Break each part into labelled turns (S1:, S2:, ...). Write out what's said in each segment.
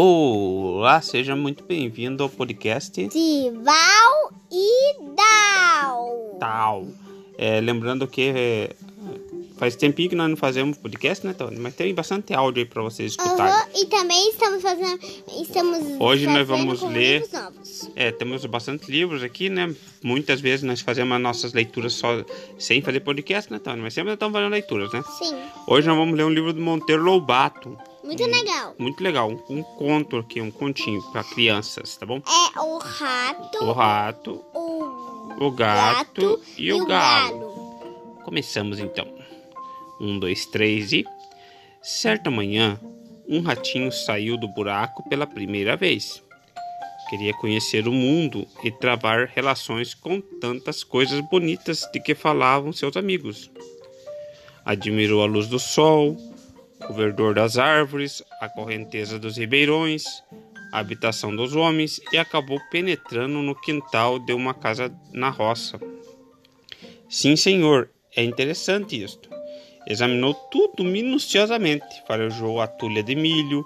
S1: Olá, seja muito bem-vindo ao podcast
S2: de Val e Dal.
S1: Tal. É, lembrando que é, faz tempinho que nós não fazemos podcast, né, Tony? Mas tem bastante áudio aí para vocês escutarem.
S2: Uhum, e também estamos fazendo. Estamos
S1: Hoje nós vamos ler-. É, temos bastante livros aqui, né? Muitas vezes nós fazemos as nossas leituras só sem fazer podcast, né, Tony? Mas sempre estamos fazendo leituras, né?
S2: Sim,
S1: Hoje nós vamos ler um livro do Monteiro Lobato.
S2: Muito legal.
S1: Muito legal, um, um conto aqui, um continho para crianças, tá bom?
S2: É o rato,
S1: O rato,
S2: o,
S1: o gato, e, o galo.
S2: galo.
S1: Começamos então. Um, dois, três e. Certa manhã, um ratinho saiu do buraco pela primeira vez. Queria conhecer o mundo e travar relações com tantas coisas bonitas de que falavam seus amigos. Admirou a luz do sol, o verdor das árvores, a correnteza dos ribeirões, a habitação dos homens e acabou penetrando no quintal de uma casa na roça. Sim, senhor, é interessante isto. Examinou tudo minuciosamente, farejou a tulha de milho,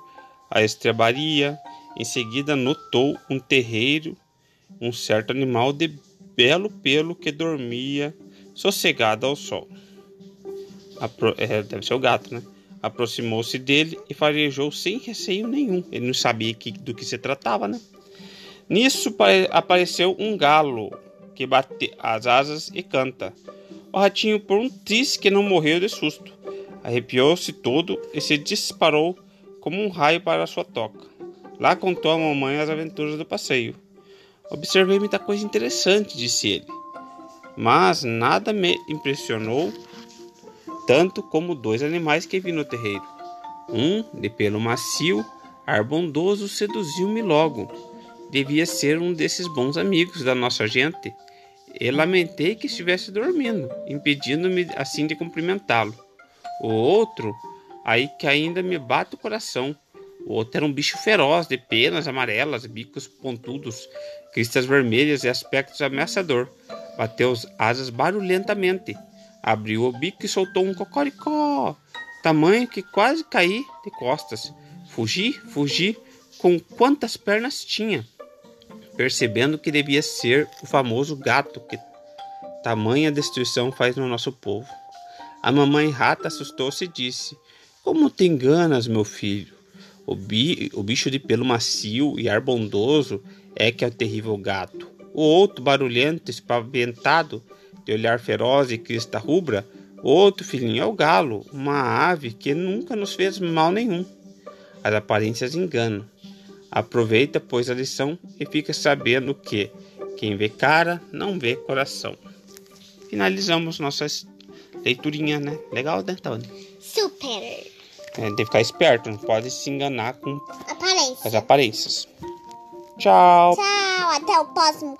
S1: a estrebaria, em seguida notou um terreiro, um certo animal de belo pelo que dormia sossegado ao sol. É, deve ser o gato, né? Aproximou-se dele e farejou sem receio nenhum. Ele não sabia que- do que se tratava, né? Nisso pare- apareceu um galo que bate as asas e canta. O ratinho, por um triz que não morreu de susto, arrepiou-se todo e se disparou como um raio para sua toca. Lá contou à mamãe as aventuras do passeio. Observei muita coisa interessante, disse ele, mas nada me impressionou tanto como dois animais que vi no terreiro. Um, de pelo macio, ar bondoso, seduziu-me logo. Devia ser um desses bons amigos da nossa gente. E lamentei que estivesse dormindo, impedindo-me assim de cumprimentá-lo. O outro, aí que ainda me bate o coração. O outro era um bicho feroz, de penas amarelas, bicos pontudos, cristas vermelhas e aspecto ameaçador. Bateu as asas barulhentamente, abriu o bico e soltou um cocoricó, tamanho que quase caí de costas. Fugi, fugi, com quantas pernas tinha percebendo que devia ser o famoso gato que tamanha destruição faz no nosso povo. A mamãe rata assustou-se e disse: Como te enganas, meu filho? O, bi o bicho de pelo macio e ar bondoso é que é o terrível gato. O outro, barulhento, espaventado, de olhar feroz e crista rubra, outro filhinho é o galo, uma ave que nunca nos fez mal nenhum. As aparências enganam. Aproveita, pois, a lição e fica sabendo que quem vê cara não vê coração. Finalizamos nossas leiturinhas, né? Legal, né, Tony?
S2: Super.
S1: É, tem que ficar esperto, não pode se enganar com
S2: Aparência.
S1: as aparências. Tchau!
S2: Tchau, até o próximo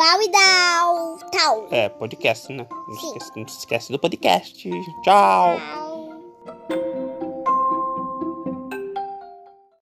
S2: Val e Dal. Tal.
S1: É, podcast, né? Não esquece, não se esquece do podcast. Tchau!
S2: Tchau.